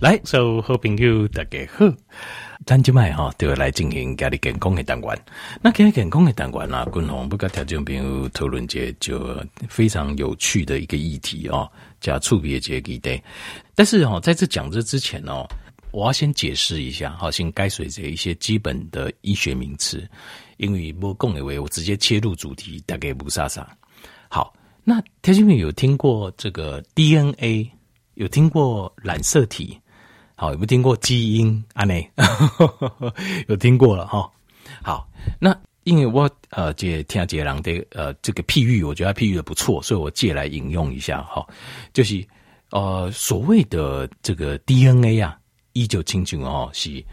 来，所有好朋友大家好，咱今麦哈都要来进行家里健康的单元。那家里健康的单元呢，共同不跟听众朋友讨论这就非常有趣的一个议题哦，叫触别节议题。但是哦，在这讲这之前哦，我要先解释一下，好，先该随着一些基本的医学名词，因为不共以为我直接切入主题，大概不啥啥。好，那听众朋友有听过这个 DNA，有听过染色体？好，有没有听过基因啊？内 有听过了哈。好，那因为我呃借听杰郎的呃这个譬喻，我觉得他譬喻的不错，所以我借来引用一下哈。就是呃所谓的这个 DNA 啊，一九七九哦是一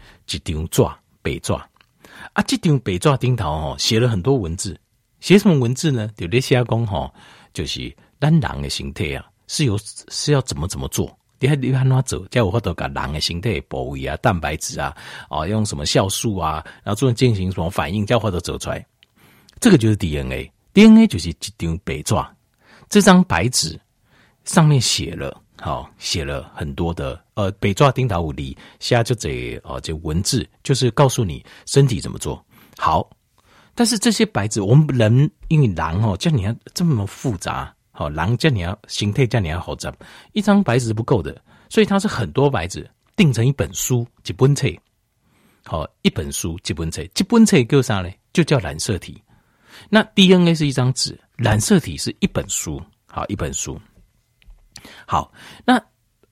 张纸白纸啊，这张白纸顶头哦写了很多文字，写什么文字呢？有咧写讲哈，就是咱人的形态啊，是有是要怎么怎么做。你还你还哪走？叫我或者讲人的形态、部位啊、蛋白质啊，哦，用什么酵素啊，然后做进行什么反应，叫或者走出来。这个就是 DNA。DNA 就是一张白纸，这张白纸上面写了，好、哦，写了很多的呃，白纸顶头有字，写就这哦，这文字就是告诉你身体怎么做好。但是这些白纸，我们人因为人哦，叫你看这么复杂。好，狼叫你要形态，叫你要好杂，一张白纸是不够的，所以它是很多白纸订成一本书，几本册。好，一本书，几本册，几本册叫啥嘞？就叫染色体。那 DNA 是一张纸，染色体是一本书。好，一本书。好，那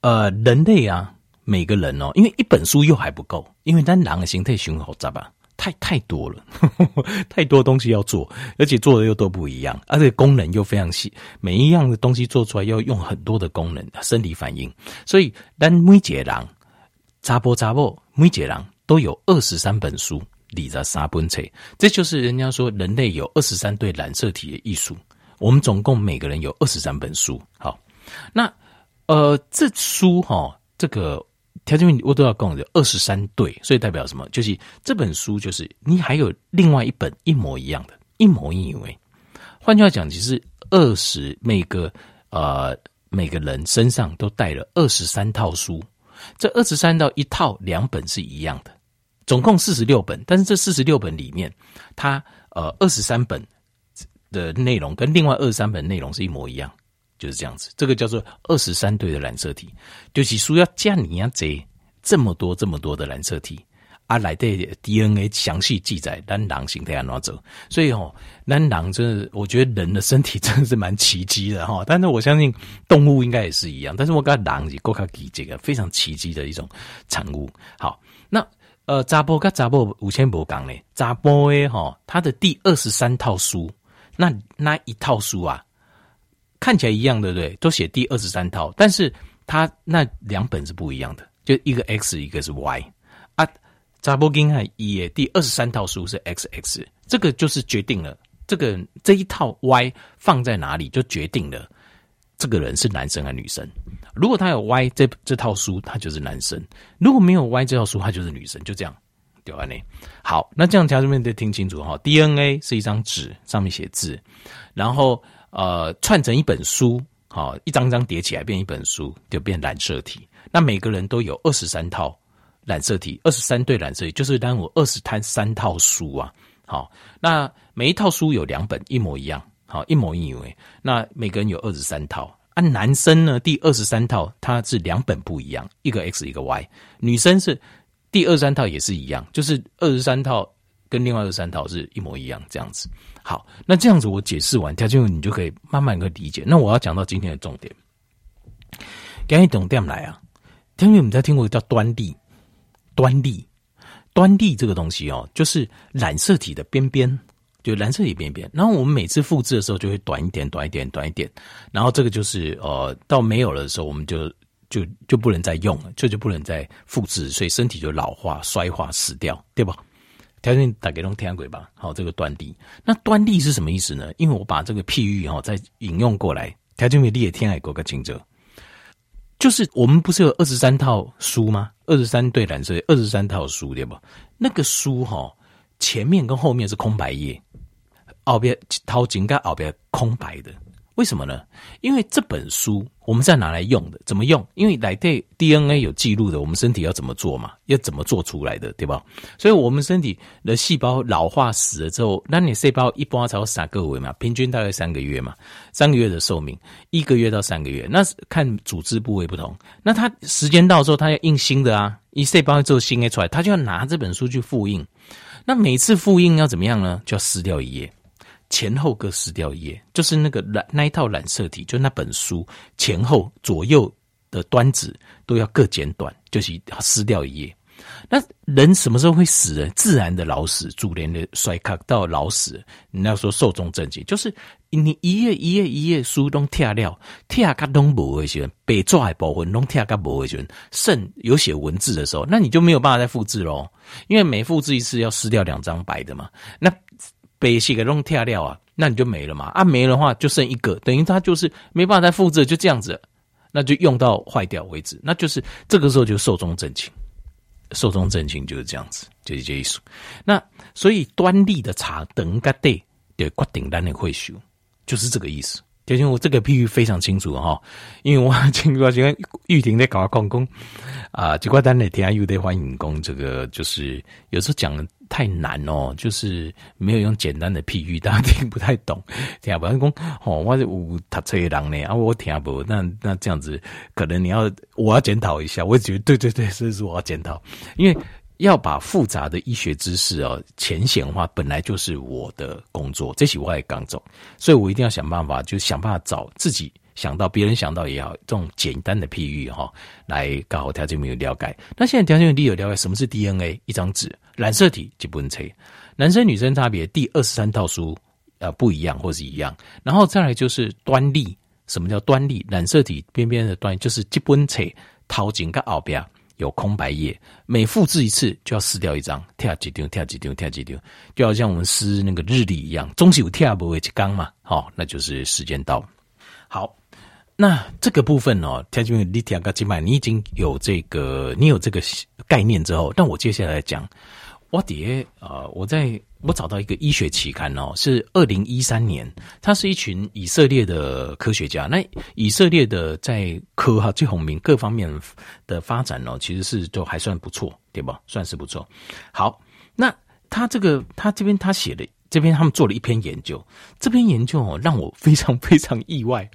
呃，人类啊，每个人哦，因为一本书又还不够，因为咱狼的形态熊好杂吧。太太多了，太多东西要做，而且做的又都不一样，而且功能又非常细，每一样的东西做出来要用很多的功能，生理反应。所以，但每一个人，查甫查某，每一个人都有二十三本书，里的三本册，这就是人家说人类有二十三对染色体的艺术。我们总共每个人有二十三本书。好，那呃，这书哈，这个。条件我都要讲的二十三对，所以代表什么？就是这本书，就是你还有另外一本一模一样的，一模一样。换句话讲，其实二十每个呃每个人身上都带了二十三套书，这二十三到一套两本是一样的，总共四十六本。但是这四十六本里面，它呃二十三本的内容跟另外二十三本内容是一模一样。就是这样子，这个叫做二十三对的染色体，就是书要加你啊这这么多这么多的染色体啊来的 DNA 详细记载，咱人形态要哪走？所以哦，咱人真的，我觉得人的身体 真的是蛮奇迹的哈。但是我相信动物应该也是一样，但是我觉狼是够卡奇这个非常奇迹的一种产物。好，那呃，查甫跟查甫五千不讲呢，查甫诶哈，他的第二十三套书，那那一套书啊。看起来一样，对不对？都写第二十三套，但是它那两本是不一样的，就一个 X，一个是 Y 啊。查某囝仔也第二十三套书是 XX，这个就是决定了这个这一套 Y 放在哪里，就决定了这个人是男生还是女生。如果他有 Y 这这套书，他就是男生；如果没有 Y 这套书，他就是女生。就这样，对吧？呢，好，那这样家人们得听清楚哈。DNA 是一张纸，上面写字，然后。呃，串成一本书，好，一张张叠起来变一本书，就变染色体。那每个人都有二十三套染色体，二十三对染色体，就是当我二十摊三套书啊。好，那每一套书有两本，一模一样，好，一模一样。那每个人有二十三套。啊，男生呢，第二十三套他是两本不一样，一个 X 一个 Y。女生是第二十三套也是一样，就是二十三套。跟另外的三套是一模一样，这样子。好，那这样子我解释完，他就你就可以慢慢的理解。那我要讲到今天的重点，赶紧懂点来啊！听友们在听过叫端粒，端粒，端粒这个东西哦，就是染色体的边边，就染色体边边。然后我们每次复制的时候就会短一点，短一点，短一点。然后这个就是呃，到没有了的时候，我们就就就不能再用了，就就不能再复制，所以身体就老化、衰化、死掉，对吧？条件打给龙天鬼吧，好，这个端地，那端地是什么意思呢？因为我把这个譬喻哈再引用过来，条件为立天海国个清者，就是我们不是有二十三套书吗？二十三对染色，二十三套书对吧？那个书哈前面跟后面是空白页，后边掏井盖后边空白的，为什么呢？因为这本书我们是要拿来用的，怎么用？因为来对 DNA 有记录的，我们身体要怎么做嘛？要怎么做出来的，对吧？所以，我们身体的细胞老化死了之后，那你细胞一般才有三个月嘛，平均大概三个月嘛，三个月的寿命，一个月到三个月，那看组织部位不同。那它时间到之后，它要印新的啊，一细胞做新的出来，它就要拿这本书去复印。那每次复印要怎么样呢？就要撕掉一页。前后各撕掉一页，就是那个染那一套染色体，就那本书前后左右的端子都要各剪短，就是撕掉一页。那人什么时候会死呢？自然的老死，主连的衰卡到老死。你要说寿终正寝，就是你一页一页一页书都贴掉，贴卡都无的时候，白纸的部分都贴卡无的时候，剩有写文字的时候，那你就没有办法再复制喽，因为每复制一次要撕掉两张白的嘛。那被写个弄跳掉啊，那你就没了嘛。啊，没了的话就剩一个，等于它就是没办法再复制，就这样子，那就用到坏掉为止。那就是这个时候就寿终正寝，寿终正寝就是这样子，就是这意思。那所以端粒的茶等个对，对，决定咱的会修，就是这个意思。其实我这个譬喻非常清楚哈，因为我听过这个玉婷在搞矿工啊，结果单的听又得欢迎工，这个就是有时候讲的太难哦，就是没有用简单的譬喻，大家听不太懂。听不懂讲哦，我是有读册的人呢，啊，我听不，那那这样子可能你要我要检讨一下，我觉得对对对，所以说我要检讨，因为。要把复杂的医学知识哦浅显化，本来就是我的工作，这是我也刚走，所以我一定要想办法，就想办法找自己想到，别人想到也好，这种简单的譬喻哈，来搞好条件没有了解。那现在条件有有了解什么是 DNA？一张纸，染色体就不能拆，男生女生差别，第二十三套书呃不一样或是一样，然后再来就是端粒，什么叫端粒？染色体边边的端就是基本拆，头前跟后边。有空白页，每复制一次就要撕掉一张，跳几丢，跳几丢，跳几丢，就好像我们撕那个日历一样，总是有跳不会去刚嘛，好，那就是时间到。好，那这个部分哦，跳进你跳个几百，你已经有这个，你有这个概念之后，但我接下来讲，我底下我在。我找到一个医学期刊哦，是二零一三年，他是一群以色列的科学家。那以色列的在科哈、最红名各方面的发展哦，其实是都还算不错，对吧？算是不错。好，那他这个他这边他写的这边他们做了一篇研究，这篇研究哦让我非常非常意外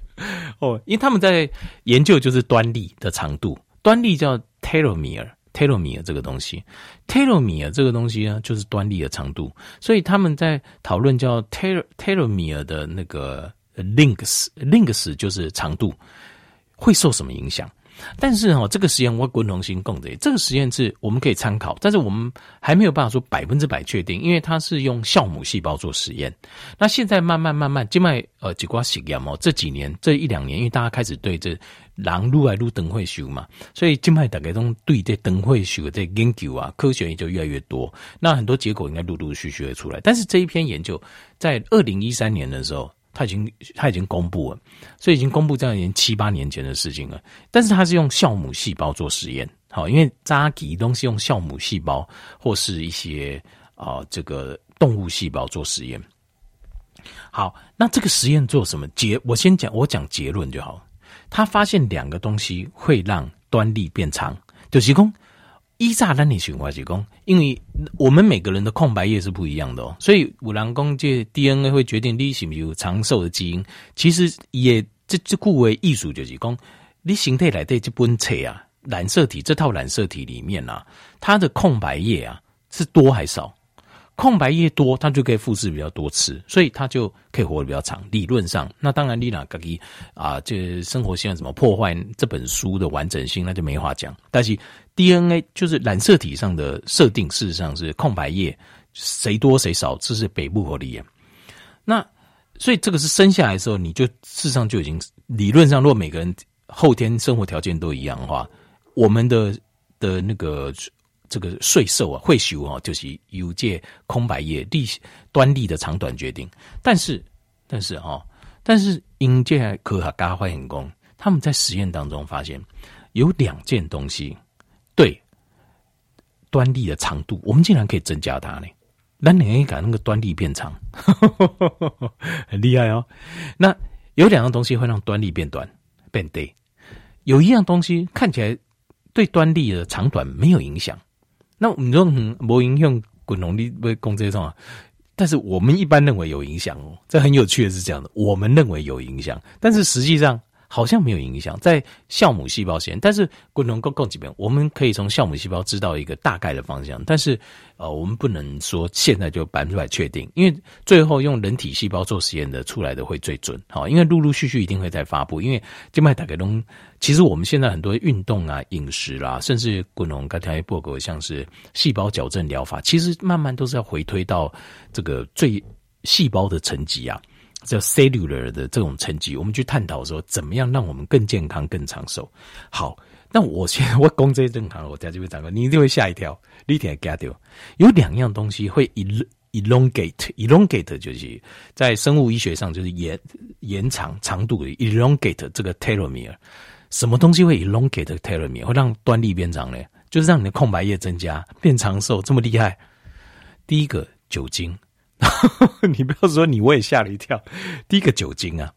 哦，因为他们在研究就是端粒的长度，端粒叫 telomere。Telomere 这个东西，telomere 这个东西呢，就是端粒的长度，所以他们在讨论叫 telomere 的那个 links，links 就是长度会受什么影响？但是哈，这个实验我共同性共的，这个实验是我们可以参考，但是我们还没有办法说百分之百确定，因为它是用酵母细胞做实验。那现在慢慢慢慢，静脉呃几挂实验哦，这几年这一两年，因为大家开始对这狼撸来撸灯会修嘛，所以静脉大概中对这灯会修的这研究啊，科学研究越来越多。那很多结果应该陆陆续续会出来，但是这一篇研究在二零一三年的时候。他已经他已经公布了，所以已经公布这样已经七八年前的事情了。但是他是用酵母细胞做实验，好，因为扎吉东西用酵母细胞或是一些啊、这个动物细胞做实验。好，那这个实验做什么结？我先讲，我讲结论就好。他发现两个东西会让端粒变长，就是说。一炸单你循环几公，因为我们每个人的空白页是不一样的，所以五郎公这 DNA 会决定你是不是有长寿的基因。其实也这这故为艺术就是讲，你形态来的这本册啊，染色体这套染色体里面啊，它的空白页啊是多还少？空白页多，它就可以复制比较多次，所以它就可以活得比较长。理论上，那当然你哪个啊，这生活现在怎么破坏这本书的完整性，那就没话讲。但是 DNA 就是染色体上的设定，事实上是空白页谁多谁少，这是北部合理。那所以这个是生下来的时候，你就事实上就已经理论上，如果每个人后天生活条件都一样的话，我们的的那个。这个岁数啊，会修啊，就是有借空白页粒端粒的长短决定。但是，但是哈，但是因这科学家发现工，他们在实验当中发现有两件东西端粒的长度，我们竟然可以增加它呢。那你可以把那个端粒变长，很厉害哦。那有两样东西会让端粒变短变短，有一样东西看起来对端粒的长短没有影响。那你说没影用滚动力不攻这种啊？但是我们一般认为有影响哦。这很有趣的是这样的，我们认为有影响，但是实际上。好像没有影响，在酵母细胞实验，但是不能够够几遍，我们可以从酵母细胞知道一个大概的方向，但是呃，我们不能说现在就百分之百确定，因为最后用人体细胞做实验的出来的会最准，好，因为陆陆续续一定会再发布，因为静脉打开东，其实我们现在很多运动啊、饮食啦、啊，甚至滚龙刚才报告像是细胞矫正疗法，其实慢慢都是要回推到这个最细胞的层级啊。叫 cellular 的这种层级，我们去探讨说，怎么样让我们更健康、更长寿。好，那我先 我攻这些正常，我在这边讲过，你一定会吓一跳。你听 get 掉，有两样东西会 elongate，elongate 就是在生物医学上就是延延长长度的 elongate 这个 telomere。什么东西会 elongate telomere 会让端粒变长呢？就是让你的空白页增加，变长寿，这么厉害。第一个酒精。你不要说你，我也吓了一跳。第一个酒精啊，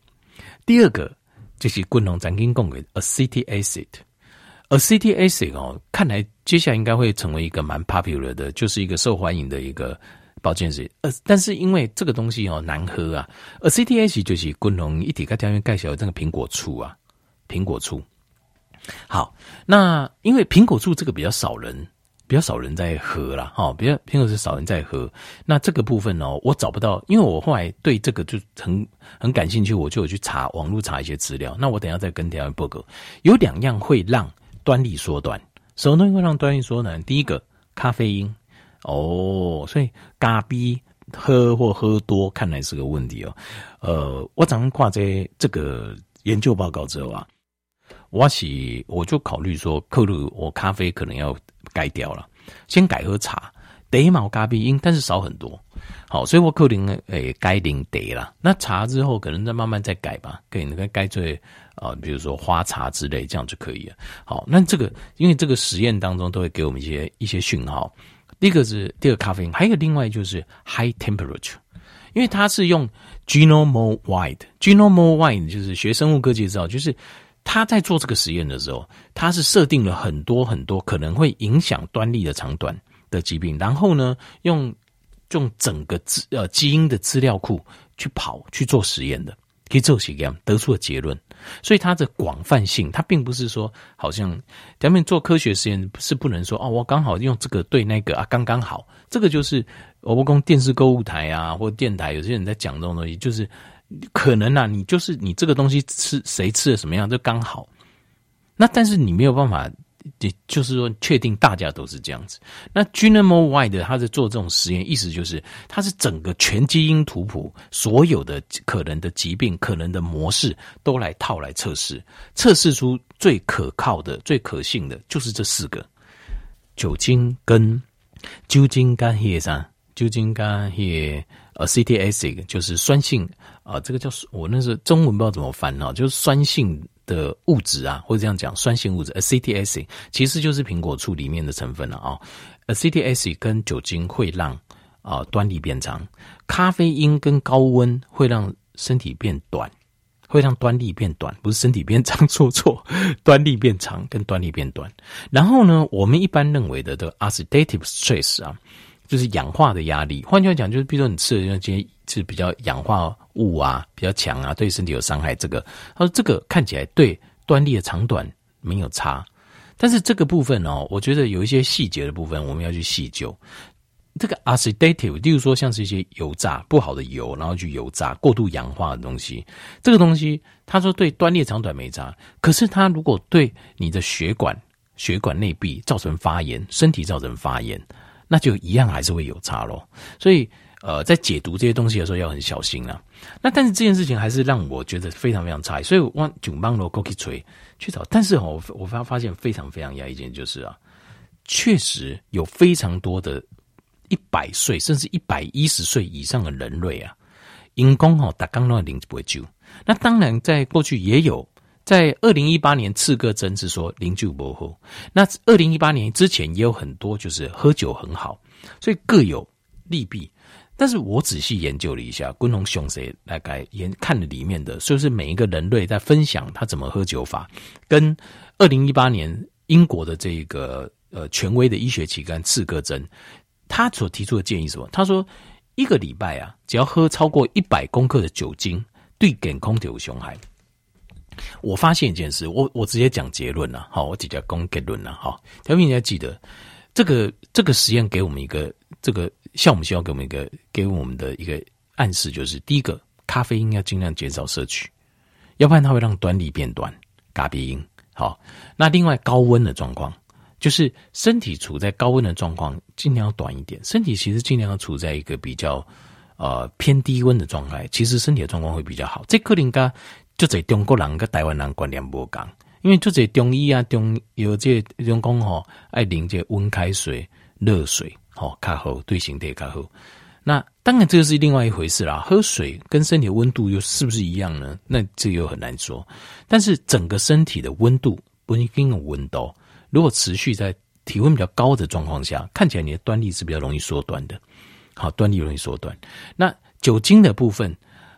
第二个就是滚龙咱跟讲的 acetic acid，acetic acid 哦，看来接下来应该会成为一个蛮 popular 的，就是一个受欢迎的一个保健水。呃，但是因为这个东西哦难喝啊，a C T acid 就是滚龙一体跟条件介绍的这个苹果醋啊，苹果醋。好，那因为苹果醋这个比较少人。比较少人在喝啦，哈，比较苹果是少人在喝。那这个部分呢，我找不到，因为我后来对这个就很很感兴趣，我就有去查网络查一些资料。那我等下再跟大家报告。有两样会让端粒缩短，什么东西会让端粒缩短？第一个咖啡因哦，所以咖啡喝或喝多，看来是个问题哦。呃，我早上挂在这个研究报告之后啊，我起我就考虑说，克鲁我咖啡可能要。改掉了，先改喝茶，得毛咖啡因，但是少很多。好，所以我可能诶改零得了。那茶之后可能再慢慢再改吧，可以那个改做啊，比如说花茶之类，这样就可以了。好，那这个因为这个实验当中都会给我们一些一些讯号。第一个是第二咖啡因，还有另外就是 high temperature，因为它是用 genome wide，genome wide 就是学生物科技知道，就是。他在做这个实验的时候，他是设定了很多很多可能会影响端粒的长短的疾病，然后呢，用用整个资呃基因的资料库去跑去做实验的，可以做实验得出了结论。所以它的广泛性，它并不是说好像咱们做科学实验是不能说哦，我刚好用这个对那个啊刚刚好，这个就是我不光电视购物台啊或电台有些人在讲这种东西，就是。可能啊，你就是你这个东西吃谁吃的什么样就刚好，那但是你没有办法，也就是说确定大家都是这样子。那 genome wide 他在做这种实验，意思就是它是整个全基因图谱，所有的可能的疾病、可能的模式都来套来测试，测试出最可靠的、最可信的，就是这四个：酒精跟酒精跟叶上，酒精肝叶。呃 ctsa 就是酸性啊、这个叫我那是中文不知道怎么翻啊，就是酸性的物质啊，或者这样讲，酸性物质 acetic acid 其实就是苹果醋里面的成分了啊。acetic acid 跟酒精会让啊、端粒变长，咖啡因跟高温会让身体变短，会让端粒变短，不是身体变长，错错，端粒变长跟端粒变短。然后呢，我们一般认为的这个 oxidative stress 啊。就是氧化的压力，换句话讲，就是比如说你吃的那些是比较氧化物啊，比较强啊，对身体有伤害。这个他说这个看起来对端粒的长短没有差，但是这个部分哦，我觉得有一些细节的部分我们要去细究。这个 acidative，例如说像是一些油炸不好的油，然后去油炸过度氧化的东西，这个东西他说对端粒长短没差，可是它如果对你的血管、血管内壁造成发炎，身体造成发炎。那就一样还是会有差咯，所以呃，在解读这些东西的时候要很小心啊。那但是这件事情还是让我觉得非常非常差，所以我往囧邦罗 Cookie 锤去找。但是哦，我发发现非常非常讶异一件就是啊，确实有非常多的一百岁甚至一百一十岁以上的人类啊，因公哦打刚那零不会救。那当然，在过去也有。在二零一八年，刺个针是说零酒不喝。那二零一八年之前也有很多，就是喝酒很好，所以各有利弊。但是我仔细研究了一下，滚龙雄谁大概研看了里面的，就是每一个人类在分享他怎么喝酒法，跟二零一八年英国的这个呃权威的医学期刊《刺胳针》，他所提出的建议什么？他说一个礼拜啊，只要喝超过一百公克的酒精，对健康就有伤害。我发现一件事，我我直接讲结论了，好，我直接讲结论了，好，条斌你要记得，这个这个实验给我们一个这个项目，需要给我们一个给我们的一个暗示，就是第一个，咖啡因要尽量减少摄取，要不然它会让端粒变短，咖啡因。好，那另外高温的状况，就是身体处在高温的状况，尽量要短一点。身体其实尽量要处在一个比较呃偏低温的状态，其实身体的状况会比较好。这克林加。就这中国人跟台湾人观念不同，因为就这中医啊，中有这种讲吼，爱饮这温开水、热水，吼较好，对身体较好。那当然这个是另外一回事啦。喝水跟身体的温度又是不是一样呢？那这又很难说。但是整个身体的温度不一定有温度，如果持续在体温比较高的状况下，看起来你的端粒是比较容易缩短的。好，端粒容易缩短。那酒精的部分。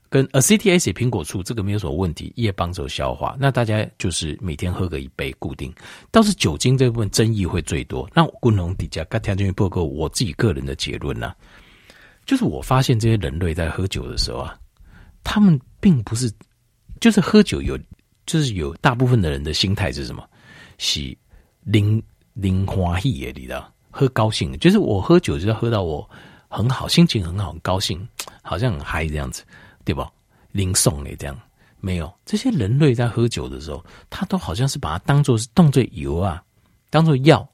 跟 ACTS 苹果醋这个没有什么问题，也帮助消化。那大家就是每天喝个一杯固定。倒是酒精这部分争议会最多。那滚龙底下刚条件报告，我自己个人的结论呢、就是我发现这些人类在喝酒的时候啊，他们并不是，就是喝酒有，就是有大部分的人的心态是什么？喜零零欢喜的，你知道？喝高兴，就是我喝酒就是要喝到我很好，心情很好，很高兴，好像很嗨这样子。对吧？零送诶，这样没有这些人类在喝酒的时候，他都好像是把它当做是当做油啊，当做药，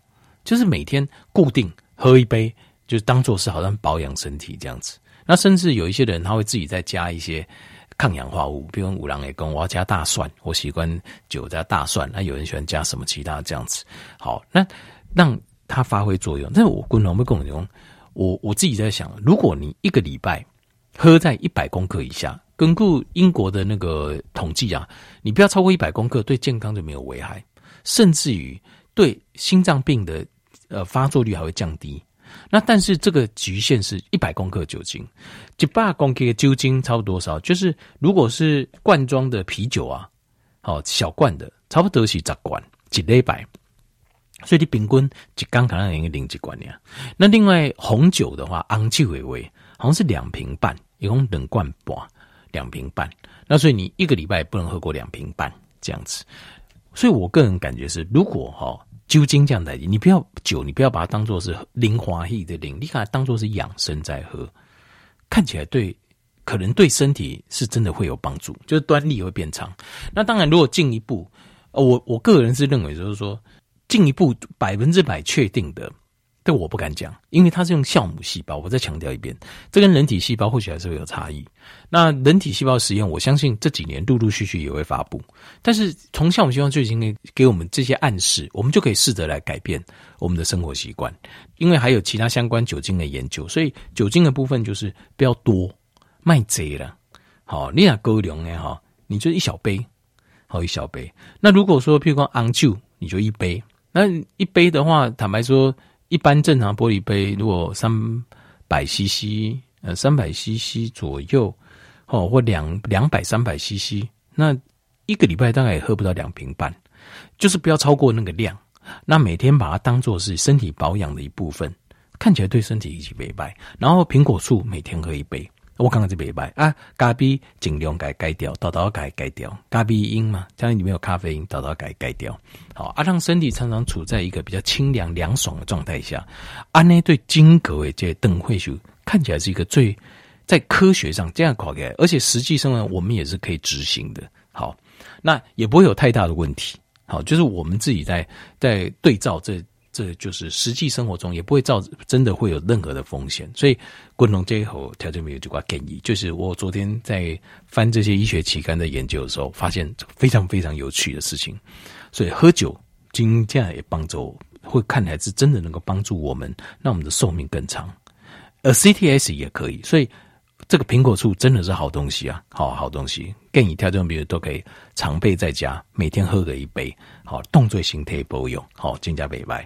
就是每天固定喝一杯，就当做是好像保养身体这样子。那甚至有一些人他会自己再加一些抗氧化物，比如五郎也跟我要加大蒜，我喜欢酒加大蒜。那有人喜欢加什么其他这样子？好，那让它发挥作用。但是我跟老妹跟我讲，我我自己在想，如果你一个礼拜。喝在一百公克以下，根据英国的那个统计啊，你不要超过一百公克，对健康就没有危害，甚至于对心脏病的呃发作率还会降低。那但是这个局限是一百公克酒精，一百公克的酒精差不多少？就是如果是罐装的啤酒啊，好小罐的，差不多是十罐，一礼拜。所以你平均一缸可能有一个零几罐呀。那另外红酒的话，红酒为为好像是两瓶半。一共两罐半，两瓶半。那所以你一个礼拜不能喝过两瓶半这样子。所以我个人感觉是，如果哈酒精这样来，你不要酒，你不要把它当做是零华裔的零，你把它当做是养生在喝，看起来对，可能对身体是真的会有帮助，就是端粒会变长。那当然，如果进一步，我我个人是认为，就是说进一步百分之百确定的。这我不敢讲，因为它是用酵母细胞。我再强调一遍，这跟人体细胞或许还是会有差异。那人体细胞实验，我相信这几年陆陆续续也会发布。但是从酵母细胞就已经给我们这些暗示，我们就可以试着来改变我们的生活习惯。因为还有其他相关酒精的研究，所以酒精的部分就是不要多，卖贼了。好，你俩够量呢哈，你就一小杯，好一小杯。那如果说譬如说红酒，你就一杯。那一杯的话，坦白说。一般正常玻璃杯，如果三百 CC，呃，三百 CC 左右，哦，或两两百三百 CC，那一个礼拜大概也喝不到两瓶半，就是不要超过那个量。那每天把它当做是身体保养的一部分，看起来对身体一起美白。然后苹果醋每天喝一杯。我刚刚这杯白啊，咖啡尽量改改掉，倒倒改改掉，咖啡因嘛，家里面有咖啡因，倒倒改改掉，好啊，让身体常常处在一个比较清凉凉爽的状态下，啊，那对金格诶，这邓慧秀看起来是一个最在科学上这样搞起来，而且实际上呢，我们也是可以执行的，好，那也不会有太大的问题，好，就是我们自己在在对照这。这就是实际生活中也不会造真的会有任何的风险，所以滚龙这一口条件没有这块建议。就是我昨天在翻这些医学期刊的研究的时候，发现非常非常有趣的事情。所以喝酒今天也帮助，会看来是真的能够帮助我们，让我们的寿命更长。而 CTS 也可以，所以这个苹果醋真的是好东西啊，好好东西。建议条件比如都可以常备在家，每天喝个一杯，好动作形态保养，好增加美白。